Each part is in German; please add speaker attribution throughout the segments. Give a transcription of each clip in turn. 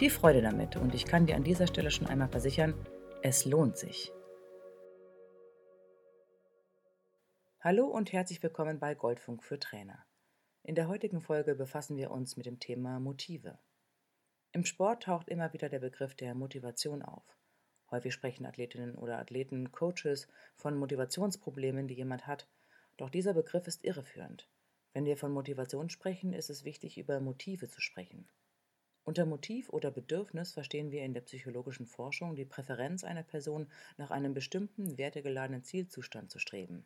Speaker 1: Viel Freude damit und ich kann dir an dieser Stelle schon einmal versichern, es lohnt sich. Hallo und herzlich willkommen bei Goldfunk für Trainer. In der heutigen Folge befassen wir uns mit dem Thema Motive. Im Sport taucht immer wieder der Begriff der Motivation auf. Häufig sprechen Athletinnen oder Athleten, Coaches von Motivationsproblemen, die jemand hat. Doch dieser Begriff ist irreführend. Wenn wir von Motivation sprechen, ist es wichtig, über Motive zu sprechen. Unter Motiv oder Bedürfnis verstehen wir in der psychologischen Forschung die Präferenz einer Person, nach einem bestimmten wertegeladenen Zielzustand zu streben.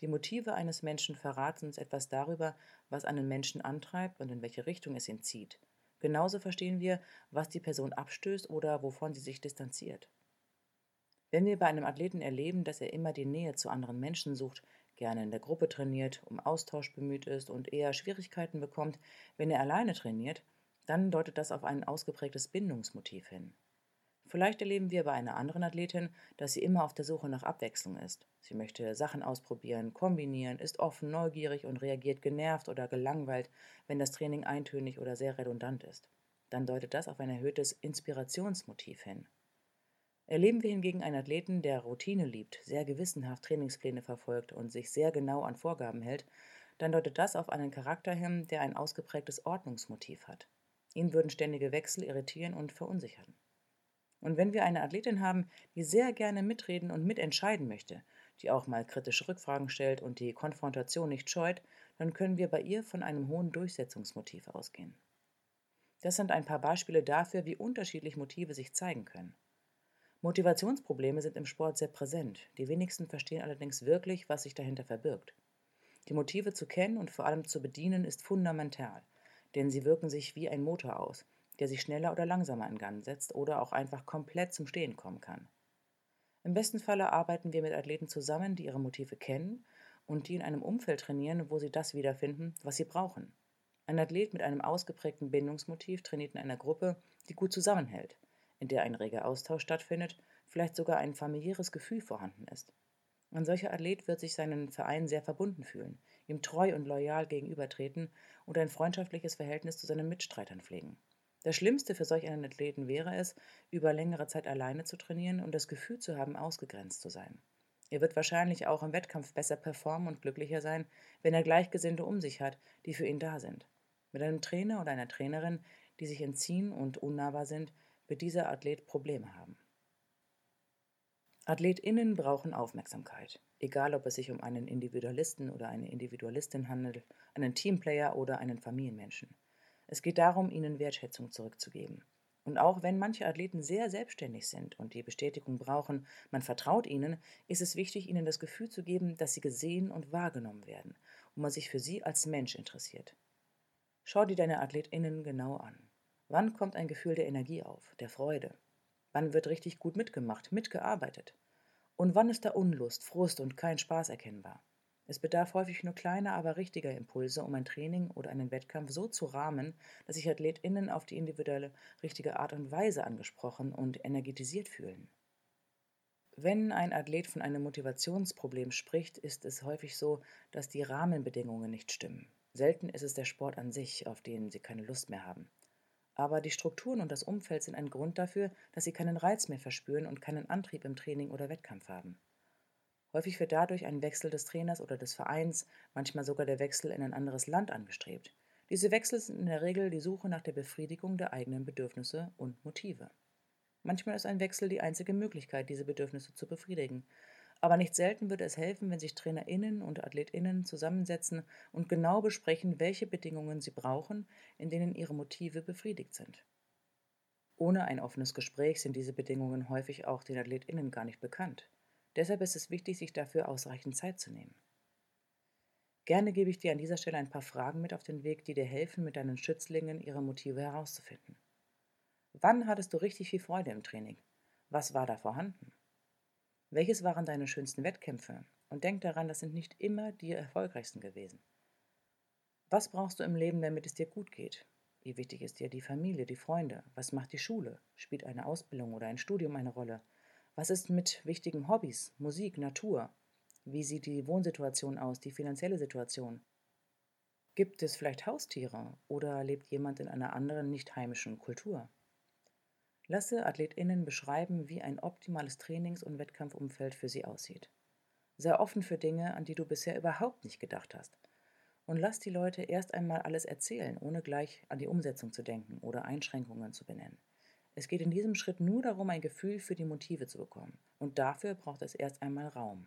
Speaker 1: Die Motive eines Menschen verraten uns etwas darüber, was einen Menschen antreibt und in welche Richtung es ihn zieht. Genauso verstehen wir, was die Person abstößt oder wovon sie sich distanziert. Wenn wir bei einem Athleten erleben, dass er immer die Nähe zu anderen Menschen sucht, gerne in der Gruppe trainiert, um Austausch bemüht ist und eher Schwierigkeiten bekommt, wenn er alleine trainiert, dann deutet das auf ein ausgeprägtes Bindungsmotiv hin. Vielleicht erleben wir bei einer anderen Athletin, dass sie immer auf der Suche nach Abwechslung ist. Sie möchte Sachen ausprobieren, kombinieren, ist offen, neugierig und reagiert genervt oder gelangweilt, wenn das Training eintönig oder sehr redundant ist. Dann deutet das auf ein erhöhtes Inspirationsmotiv hin. Erleben wir hingegen einen Athleten, der Routine liebt, sehr gewissenhaft Trainingspläne verfolgt und sich sehr genau an Vorgaben hält, dann deutet das auf einen Charakter hin, der ein ausgeprägtes Ordnungsmotiv hat. Ihn würden ständige Wechsel irritieren und verunsichern. Und wenn wir eine Athletin haben, die sehr gerne mitreden und mitentscheiden möchte, die auch mal kritische Rückfragen stellt und die Konfrontation nicht scheut, dann können wir bei ihr von einem hohen Durchsetzungsmotiv ausgehen. Das sind ein paar Beispiele dafür, wie unterschiedlich Motive sich zeigen können. Motivationsprobleme sind im Sport sehr präsent, die wenigsten verstehen allerdings wirklich, was sich dahinter verbirgt. Die Motive zu kennen und vor allem zu bedienen ist fundamental, denn sie wirken sich wie ein Motor aus, der sich schneller oder langsamer in Gang setzt oder auch einfach komplett zum Stehen kommen kann. Im besten Falle arbeiten wir mit Athleten zusammen, die ihre Motive kennen und die in einem Umfeld trainieren, wo sie das wiederfinden, was sie brauchen. Ein Athlet mit einem ausgeprägten Bindungsmotiv trainiert in einer Gruppe, die gut zusammenhält, in der ein reger Austausch stattfindet, vielleicht sogar ein familiäres Gefühl vorhanden ist. Ein solcher Athlet wird sich seinen Verein sehr verbunden fühlen, ihm treu und loyal gegenübertreten und ein freundschaftliches Verhältnis zu seinen Mitstreitern pflegen. Das Schlimmste für solch einen Athleten wäre es, über längere Zeit alleine zu trainieren und das Gefühl zu haben, ausgegrenzt zu sein. Er wird wahrscheinlich auch im Wettkampf besser performen und glücklicher sein, wenn er Gleichgesinnte um sich hat, die für ihn da sind. Mit einem Trainer oder einer Trainerin, die sich entziehen und unnahbar sind, wird dieser Athlet Probleme haben. AthletInnen brauchen Aufmerksamkeit, egal ob es sich um einen Individualisten oder eine Individualistin handelt, einen Teamplayer oder einen Familienmenschen. Es geht darum, ihnen Wertschätzung zurückzugeben. Und auch wenn manche Athleten sehr selbstständig sind und die Bestätigung brauchen, man vertraut ihnen, ist es wichtig, ihnen das Gefühl zu geben, dass sie gesehen und wahrgenommen werden und man sich für sie als Mensch interessiert. Schau dir deine AthletInnen genau an. Wann kommt ein Gefühl der Energie auf, der Freude? Wann wird richtig gut mitgemacht, mitgearbeitet? Und wann ist da Unlust, Frust und kein Spaß erkennbar? Es bedarf häufig nur kleiner, aber richtiger Impulse, um ein Training oder einen Wettkampf so zu rahmen, dass sich AthletInnen auf die individuelle, richtige Art und Weise angesprochen und energetisiert fühlen. Wenn ein Athlet von einem Motivationsproblem spricht, ist es häufig so, dass die Rahmenbedingungen nicht stimmen. Selten ist es der Sport an sich, auf den sie keine Lust mehr haben. Aber die Strukturen und das Umfeld sind ein Grund dafür, dass sie keinen Reiz mehr verspüren und keinen Antrieb im Training oder Wettkampf haben. Häufig wird dadurch ein Wechsel des Trainers oder des Vereins, manchmal sogar der Wechsel in ein anderes Land angestrebt. Diese Wechsel sind in der Regel die Suche nach der Befriedigung der eigenen Bedürfnisse und Motive. Manchmal ist ein Wechsel die einzige Möglichkeit, diese Bedürfnisse zu befriedigen. Aber nicht selten würde es helfen, wenn sich TrainerInnen und AthletInnen zusammensetzen und genau besprechen, welche Bedingungen sie brauchen, in denen ihre Motive befriedigt sind. Ohne ein offenes Gespräch sind diese Bedingungen häufig auch den AthletInnen gar nicht bekannt. Deshalb ist es wichtig, sich dafür ausreichend Zeit zu nehmen. Gerne gebe ich dir an dieser Stelle ein paar Fragen mit auf den Weg, die dir helfen, mit deinen Schützlingen ihre Motive herauszufinden. Wann hattest du richtig viel Freude im Training? Was war da vorhanden? Welches waren deine schönsten Wettkämpfe? Und denk daran, das sind nicht immer die erfolgreichsten gewesen. Was brauchst du im Leben, damit es dir gut geht? Wie wichtig ist dir die Familie, die Freunde? Was macht die Schule? Spielt eine Ausbildung oder ein Studium eine Rolle? Was ist mit wichtigen Hobbys, Musik, Natur? Wie sieht die Wohnsituation aus, die finanzielle Situation? Gibt es vielleicht Haustiere oder lebt jemand in einer anderen nicht heimischen Kultur? Lasse AthletInnen beschreiben, wie ein optimales Trainings- und Wettkampfumfeld für sie aussieht. Sei offen für Dinge, an die du bisher überhaupt nicht gedacht hast. Und lass die Leute erst einmal alles erzählen, ohne gleich an die Umsetzung zu denken oder Einschränkungen zu benennen. Es geht in diesem Schritt nur darum, ein Gefühl für die Motive zu bekommen. Und dafür braucht es erst einmal Raum.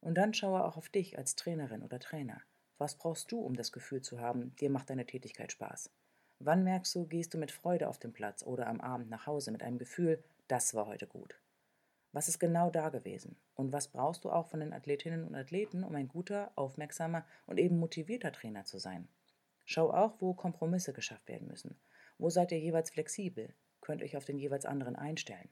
Speaker 1: Und dann schaue auch auf dich als Trainerin oder Trainer. Was brauchst du, um das Gefühl zu haben, dir macht deine Tätigkeit Spaß? Wann merkst du, gehst du mit Freude auf den Platz oder am Abend nach Hause mit einem Gefühl, das war heute gut? Was ist genau da gewesen? Und was brauchst du auch von den Athletinnen und Athleten, um ein guter, aufmerksamer und eben motivierter Trainer zu sein? Schau auch, wo Kompromisse geschafft werden müssen. Wo seid ihr jeweils flexibel? Könnt euch auf den jeweils anderen einstellen?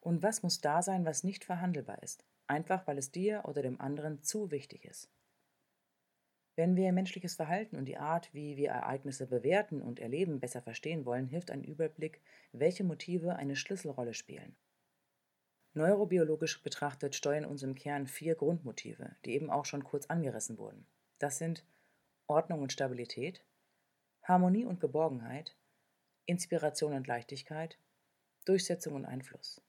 Speaker 1: Und was muss da sein, was nicht verhandelbar ist? einfach weil es dir oder dem anderen zu wichtig ist. Wenn wir menschliches Verhalten und die Art, wie wir Ereignisse bewerten und erleben, besser verstehen wollen, hilft ein Überblick, welche Motive eine Schlüsselrolle spielen. Neurobiologisch betrachtet steuern uns im Kern vier Grundmotive, die eben auch schon kurz angerissen wurden. Das sind Ordnung und Stabilität, Harmonie und Geborgenheit, Inspiration und Leichtigkeit, Durchsetzung und Einfluss.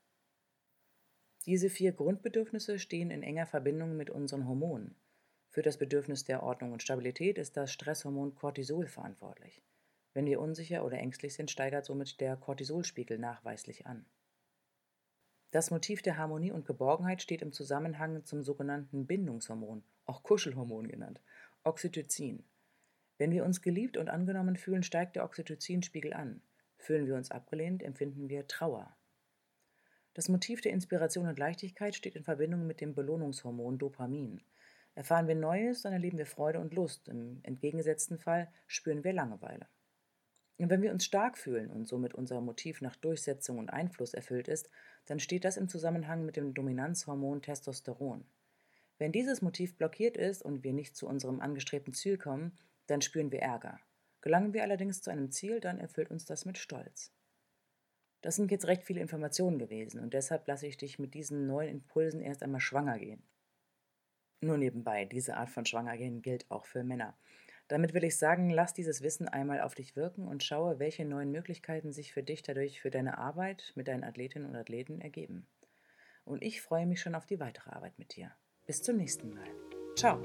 Speaker 1: Diese vier Grundbedürfnisse stehen in enger Verbindung mit unseren Hormonen. Für das Bedürfnis der Ordnung und Stabilität ist das Stresshormon Cortisol verantwortlich. Wenn wir unsicher oder ängstlich sind, steigert somit der Cortisolspiegel nachweislich an. Das Motiv der Harmonie und Geborgenheit steht im Zusammenhang zum sogenannten Bindungshormon, auch Kuschelhormon genannt, Oxytocin. Wenn wir uns geliebt und angenommen fühlen, steigt der Oxytocinspiegel an. Fühlen wir uns abgelehnt, empfinden wir Trauer. Das Motiv der Inspiration und Leichtigkeit steht in Verbindung mit dem Belohnungshormon Dopamin. Erfahren wir Neues, dann erleben wir Freude und Lust. Im entgegengesetzten Fall spüren wir Langeweile. Und wenn wir uns stark fühlen und somit unser Motiv nach Durchsetzung und Einfluss erfüllt ist, dann steht das im Zusammenhang mit dem Dominanzhormon Testosteron. Wenn dieses Motiv blockiert ist und wir nicht zu unserem angestrebten Ziel kommen, dann spüren wir Ärger. Gelangen wir allerdings zu einem Ziel, dann erfüllt uns das mit Stolz. Das sind jetzt recht viele Informationen gewesen und deshalb lasse ich dich mit diesen neuen Impulsen erst einmal schwanger gehen. Nur nebenbei, diese Art von Schwangergehen gilt auch für Männer. Damit will ich sagen, lass dieses Wissen einmal auf dich wirken und schaue, welche neuen Möglichkeiten sich für dich dadurch für deine Arbeit mit deinen Athletinnen und Athleten ergeben. Und ich freue mich schon auf die weitere Arbeit mit dir. Bis zum nächsten Mal. Ciao.